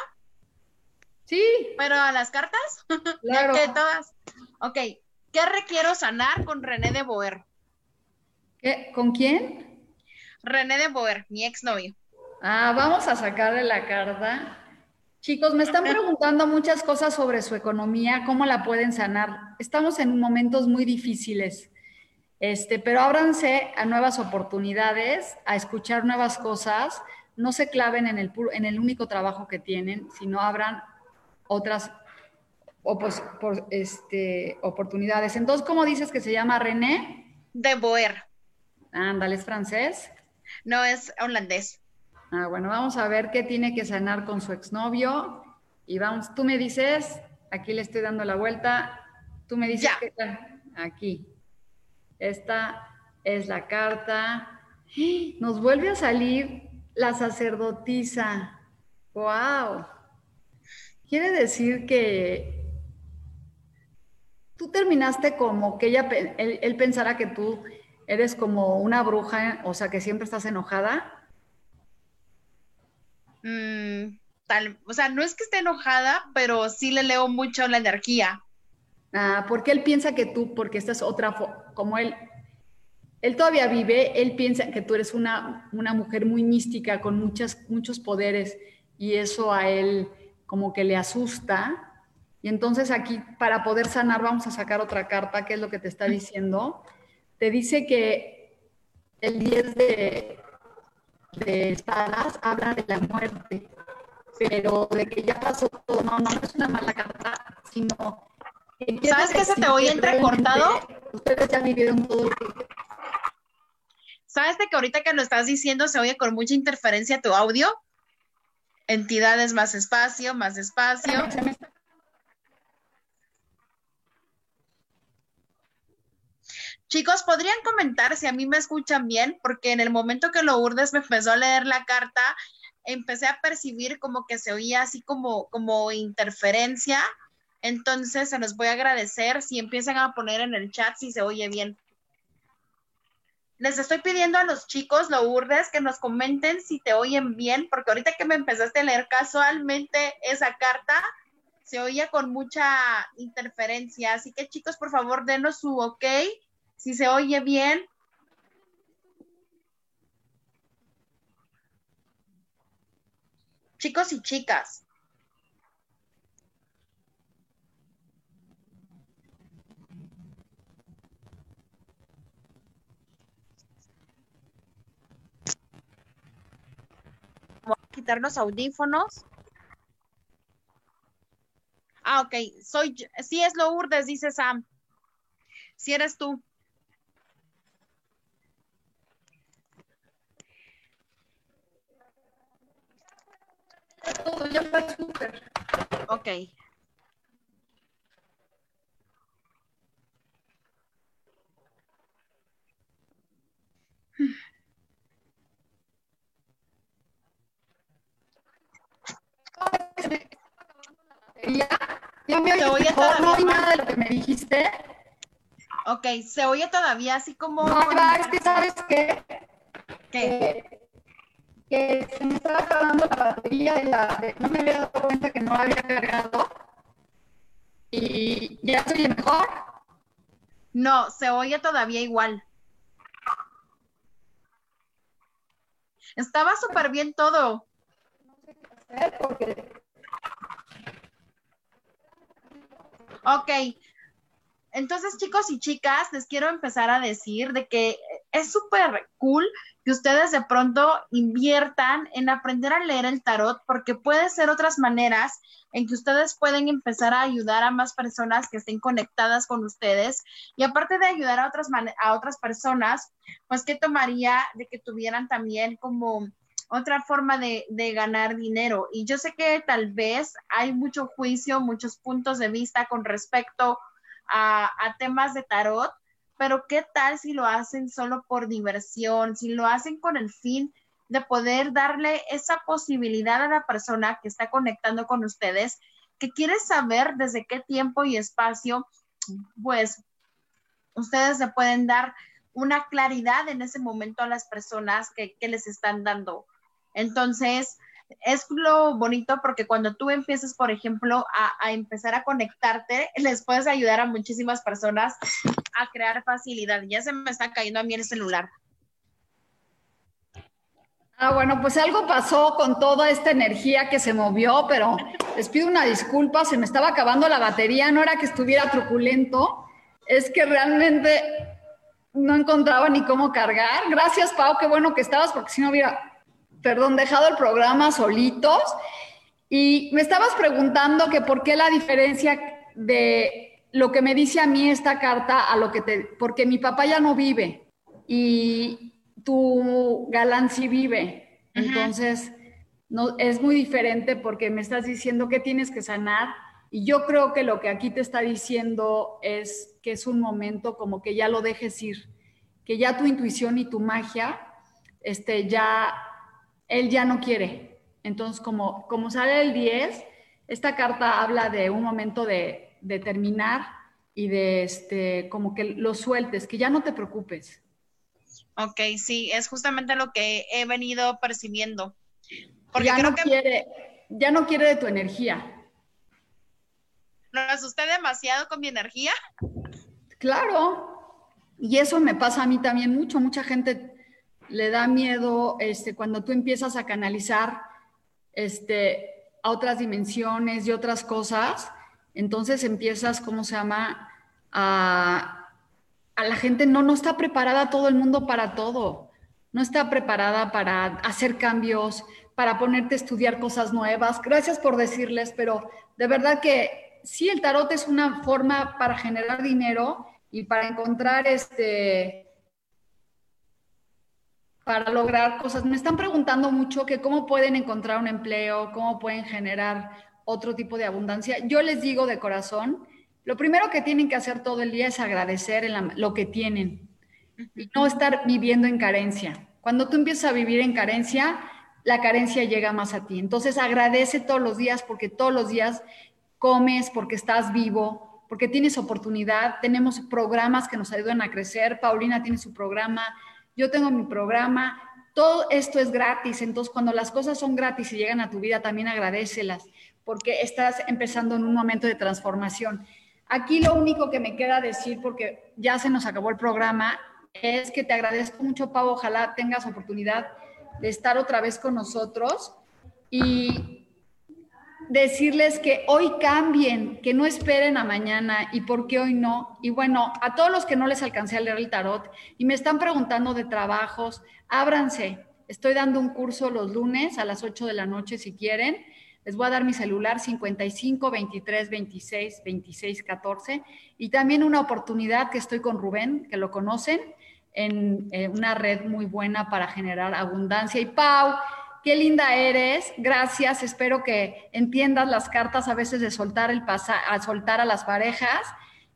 Sí.
¿Pero a las cartas?
Claro.
que todas. Ok. ¿Qué requiero sanar con René de Boer?
¿Con quién?
René de Boer, mi exnovio.
Ah, vamos a sacarle la carta. Chicos, me están preguntando muchas cosas sobre su economía, cómo la pueden sanar. Estamos en momentos muy difíciles. Este, pero ábranse a nuevas oportunidades, a escuchar nuevas cosas, no se claven en el, en el único trabajo que tienen, sino abran otras este, oportunidades. Entonces, ¿cómo dices que se llama René?
De Boer.
Ándale, ¿es francés?
No, es holandés.
Ah, bueno, vamos a ver qué tiene que sanar con su exnovio. Y vamos, tú me dices, aquí le estoy dando la vuelta. Tú me dices qué tal. Aquí. Esta es la carta. Nos vuelve a salir la sacerdotisa. ¡Wow! Quiere decir que tú terminaste como que ella, él, él pensara que tú eres como una bruja, o sea, que siempre estás enojada
Mm, tal, o sea, no es que esté enojada, pero sí le leo mucho la energía.
Ah, porque él piensa que tú, porque esta es otra, como él, él todavía vive, él piensa que tú eres una, una mujer muy mística, con muchas, muchos poderes, y eso a él como que le asusta. Y entonces aquí, para poder sanar, vamos a sacar otra carta, que es lo que te está diciendo. Te dice que el 10 de, de espadas habla de la muerte, pero de que ya pasó todo, no, no es una mala carta, sino...
¿Sabes que se te oye entrecortado?
Ustedes ya vivieron todo
¿Sabes de que ahorita que lo estás diciendo se oye con mucha interferencia tu audio? Entidades más espacio, más espacio. Chicos, ¿podrían comentar si a mí me escuchan bien? Porque en el momento que lo urdes me empezó a leer la carta, empecé a percibir como que se oía así como, como interferencia. Entonces, se los voy a agradecer si empiezan a poner en el chat si se oye bien. Les estoy pidiendo a los chicos, lo urdes, que nos comenten si te oyen bien, porque ahorita que me empezaste a leer casualmente esa carta, se oía con mucha interferencia. Así que chicos, por favor, denos su ok si se oye bien. Chicos y chicas. Voy a quitar los audífonos. Ah, ok. Soy, sí es lo urdes, dice Sam. Si eres tú.
Todo, ya está súper.
Ok.
Ya, ya me oye mejor, no oí nada de lo que me dijiste.
Ok, se oye todavía así como...
No, es que sabes qué?
¿Qué?
Que se me estaba acabando la batería de la, no me había dado cuenta que no había cargado y ya estoy mejor.
No, se oye todavía igual. Estaba súper bien todo.
No sé qué hacer porque...
Ok. Entonces, chicos y chicas, les quiero empezar a decir de que es súper cool que ustedes de pronto inviertan en aprender a leer el tarot, porque puede ser otras maneras en que ustedes pueden empezar a ayudar a más personas que estén conectadas con ustedes. Y aparte de ayudar a otras, a otras personas, pues, ¿qué tomaría de que tuvieran también como otra forma de, de, ganar dinero? Y yo sé que tal vez hay mucho juicio, muchos puntos de vista con respecto a, temas de tarot, pero ¿qué tal si lo hacen solo por diversión, si lo hacen con el fin de poder darle esa posibilidad a la persona que está conectando con ustedes, que quiere saber desde qué tiempo y espacio, pues ustedes le pueden dar una claridad en ese momento a las personas que les están dando. Entonces, es lo bonito porque cuando tú empiezas, por ejemplo, a, a, empezar a conectarte, les puedes ayudar a muchísimas personas a crear facilidad. Ya se me está cayendo a mí el celular.
Ah, bueno, pues algo pasó con toda esta energía que se movió, pero les pido una disculpa, se me estaba acabando la batería, no era que estuviera truculento, es que realmente no encontraba ni cómo cargar. Gracias, Pau, qué bueno que estabas, porque si no hubiera perdón, dejado el programa solitos y me estabas preguntando que por qué la diferencia de lo que me dice a mí esta carta a lo que te, porque mi papá ya no vive y tu galán sí vive. Entonces, no, es muy diferente porque me estás diciendo que tienes que sanar y yo creo que lo que aquí te está diciendo es que es un momento como que ya lo dejes ir, que ya tu intuición y tu magia, este, ya, él ya no quiere. Entonces, como, como sale el 10, esta carta habla de un momento de, de terminar y de, este, como que lo sueltes, que ya no te preocupes.
Ok, sí, es justamente lo que he venido percibiendo.
Porque ya no quiere, ya no quiere de tu energía.
¿Lo asusté demasiado con mi energía?
Claro. Y eso me pasa a mí también mucho. Mucha gente le da miedo este, cuando tú empiezas a canalizar este, a otras dimensiones y otras cosas. Entonces empiezas, ¿cómo se llama? A, a la gente no, no está preparada todo el mundo para todo. No está preparada para hacer cambios, para ponerte a estudiar cosas nuevas. Gracias por decirles, pero de verdad que sí, el tarot es una forma para generar dinero y para encontrar este para lograr cosas. Me están preguntando mucho que cómo pueden encontrar un empleo, cómo pueden generar otro tipo de abundancia. Yo les digo de corazón, lo primero que tienen que hacer todo el día es agradecer lo que tienen y no estar viviendo en carencia. Cuando tú empiezas a vivir en carencia, la carencia llega más a ti. Entonces agradece todos los días porque todos los días comes, porque estás vivo, porque tienes oportunidad. Tenemos programas que nos ayudan a crecer. Paulina tiene su programa, yo tengo mi programa. Todo esto es gratis. Entonces cuando las cosas son gratis y llegan a tu vida, también agradecelas porque estás empezando en un momento de transformación. Aquí lo único que me queda decir, porque ya se nos acabó el programa, es que te agradezco mucho, Pau. Ojalá tengas oportunidad de estar otra vez con nosotros y decirles que hoy cambien, que no esperen a mañana y por qué hoy no. Y bueno, a todos los que no les alcancé a leer el tarot y me están preguntando de trabajos, ábranse. Estoy dando un curso los lunes a las 8 de la noche si quieren. Les voy a dar mi celular 55 23 26 26 14 y también una oportunidad que estoy con Rubén, que lo conocen en, una red muy buena para generar abundancia. Y Pau, qué linda eres, gracias, espero que entiendas las cartas a veces de soltar, el a soltar a las parejas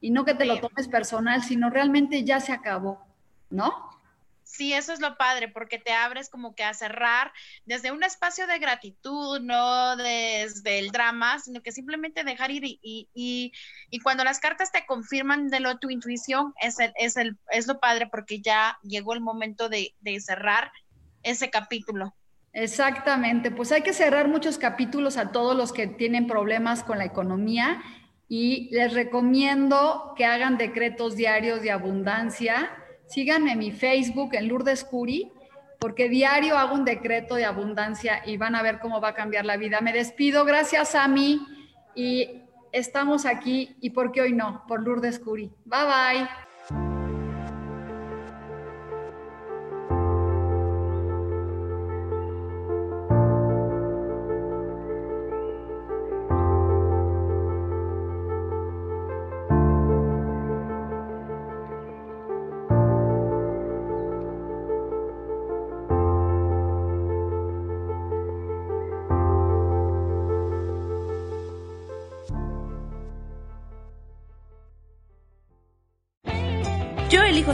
y no que te lo tomes personal, sino realmente ya se acabó, ¿no?
Sí, eso es lo padre, porque te abres como que a cerrar desde un espacio de gratitud, no desde el drama, sino que simplemente dejar ir y, y, y cuando las cartas te confirman de lo tu intuición, es, el, es, el, es lo padre porque ya llegó el momento de, de cerrar ese capítulo.
Exactamente, pues hay que cerrar muchos capítulos a todos los que tienen problemas con la economía y les recomiendo que hagan decretos diarios de abundancia Síganme en mi Facebook, en Lourdes Curi, porque diario hago un decreto de abundancia y van a ver cómo va a cambiar la vida. Me despido, gracias a mí y estamos aquí y por qué hoy no, por Lourdes Curi. Bye bye.